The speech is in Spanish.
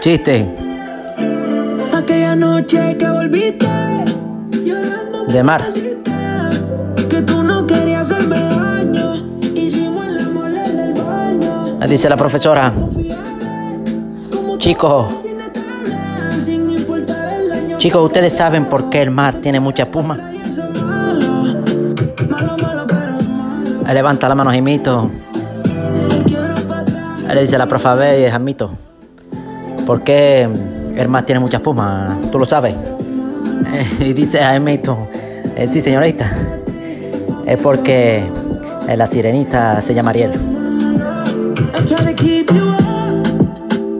Chiste. Aquella noche que volviste, De mar. que tú no querías hacerme daño. Hicimos el amor en el baño. Dice la profesora. Chicos, chicos, ¿ustedes saben por qué el mar tiene mucha. Ahí levanta la mano Jimito. Le dice la profa B, Jamito. ¿Por qué el mar tiene mucha espuma? ¿Tú lo sabes? y dice Jamito. eh, sí, señorita. Es porque eh, la sirenita se llama Ariel.